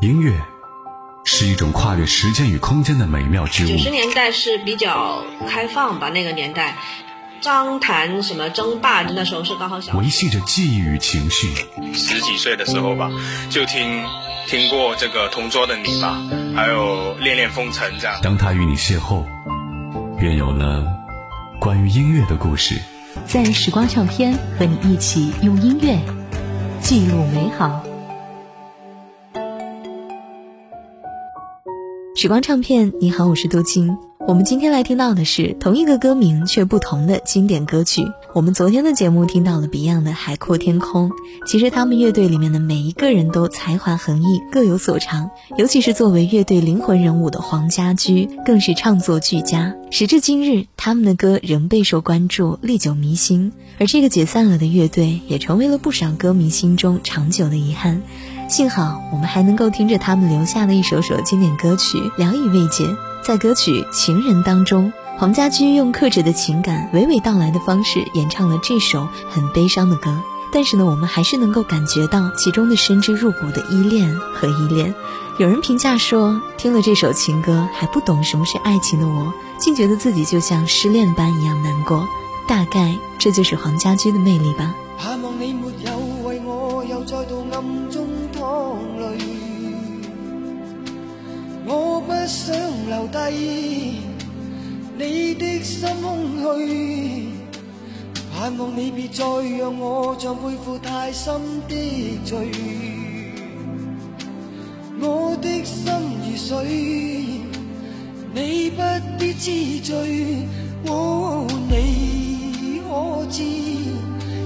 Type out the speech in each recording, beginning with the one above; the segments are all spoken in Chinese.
音乐是一种跨越时间与空间的美妙之物。九十年代是比较开放吧，那个年代，张谈什么争霸，那时候是刚好小。维系着记忆与情绪。十几岁的时候吧，就听听过这个《同桌的你》吧，还有《恋恋风尘》这样。当他与你邂逅，便有了关于音乐的故事。在时光唱片和你一起用音乐记录美好。时光唱片，你好，我是杜青。我们今天来听到的是同一个歌名却不同的经典歌曲。我们昨天的节目听到了 Beyond 的《海阔天空》，其实他们乐队里面的每一个人都才华横溢，各有所长。尤其是作为乐队灵魂人物的黄家驹，更是唱作俱佳。时至今日，他们的歌仍备受关注，历久弥新。而这个解散了的乐队，也成为了不少歌迷心中长久的遗憾。幸好，我们还能够听着他们留下的一首首经典歌曲，聊以慰藉。在歌曲《情人》当中，黄家驹用克制的情感、娓娓道来的方式演唱了这首很悲伤的歌。但是呢，我们还是能够感觉到其中的深之入骨的依恋和依恋。有人评价说，听了这首情歌还不懂什么是爱情的我，竟觉得自己就像失恋般一样难过。大概这就是黄家驹的魅力吧。盼望你没有为我又再度暗中我不想留低你的心空虚。盼望你别再让我像背负太深的罪，我的心如水，你不必知罪。哦，你可知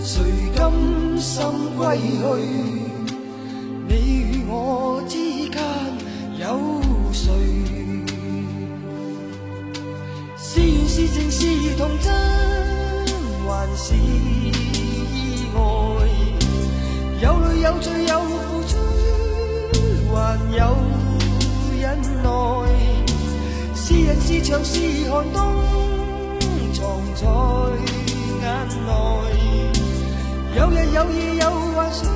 谁甘心归去？有泪有罪有付出，还有忍耐。是人是墙是寒冬。藏在眼内，有日有夜有幻想，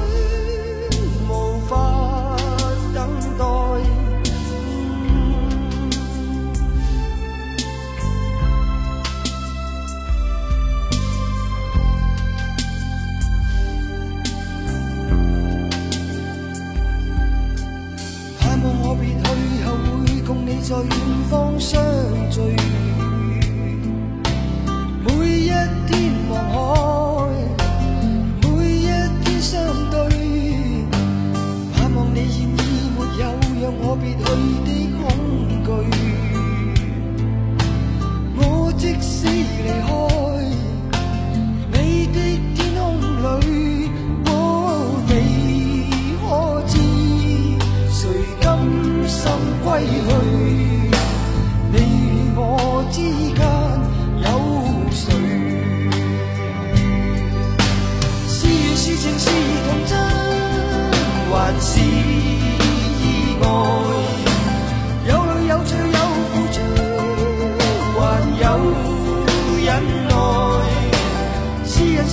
在远方相聚每一天望海每一天相对盼望你现已没有让我别去的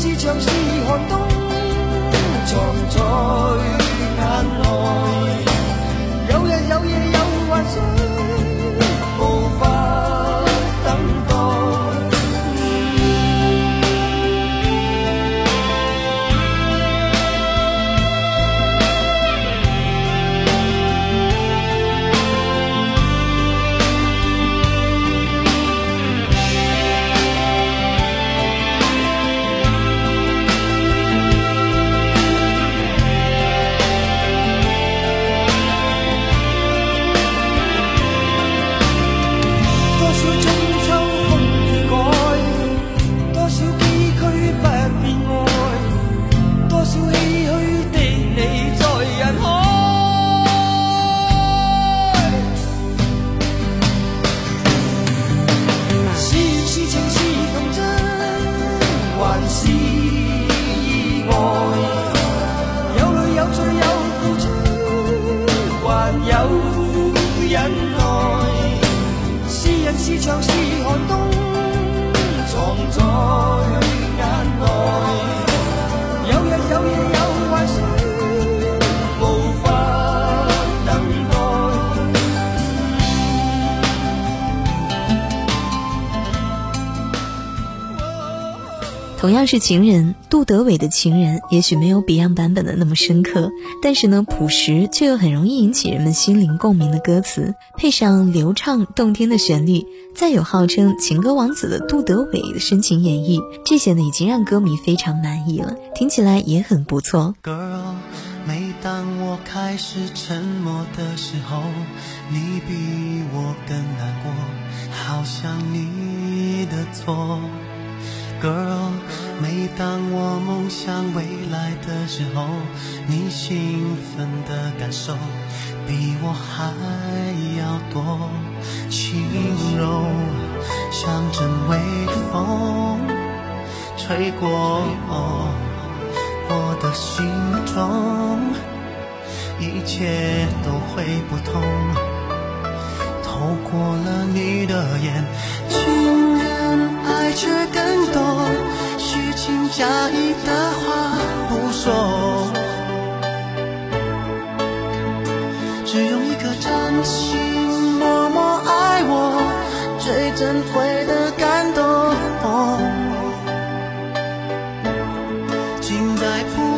是场是寒冬像是看同样是情人，杜德伟的情人也许没有 Beyond 版本的那么深刻，但是呢，朴实却又很容易引起人们心灵共鸣的歌词，配上流畅动听的旋律，再有号称情歌王子的杜德伟的深情演绎，这些呢已经让歌迷非常满意了，听起来也很不错。Girl，每当我开始沉默的时候，你比我更难过，好像你的错。Girl，每当我梦想未来的时候，你兴奋的感受比我还要多。轻柔像阵微风吹过我的心中，一切都会不同。透过了你的眼，却更多，虚情假意的话不说，只用一颗真心默默爱我，最珍贵的感动，尽在不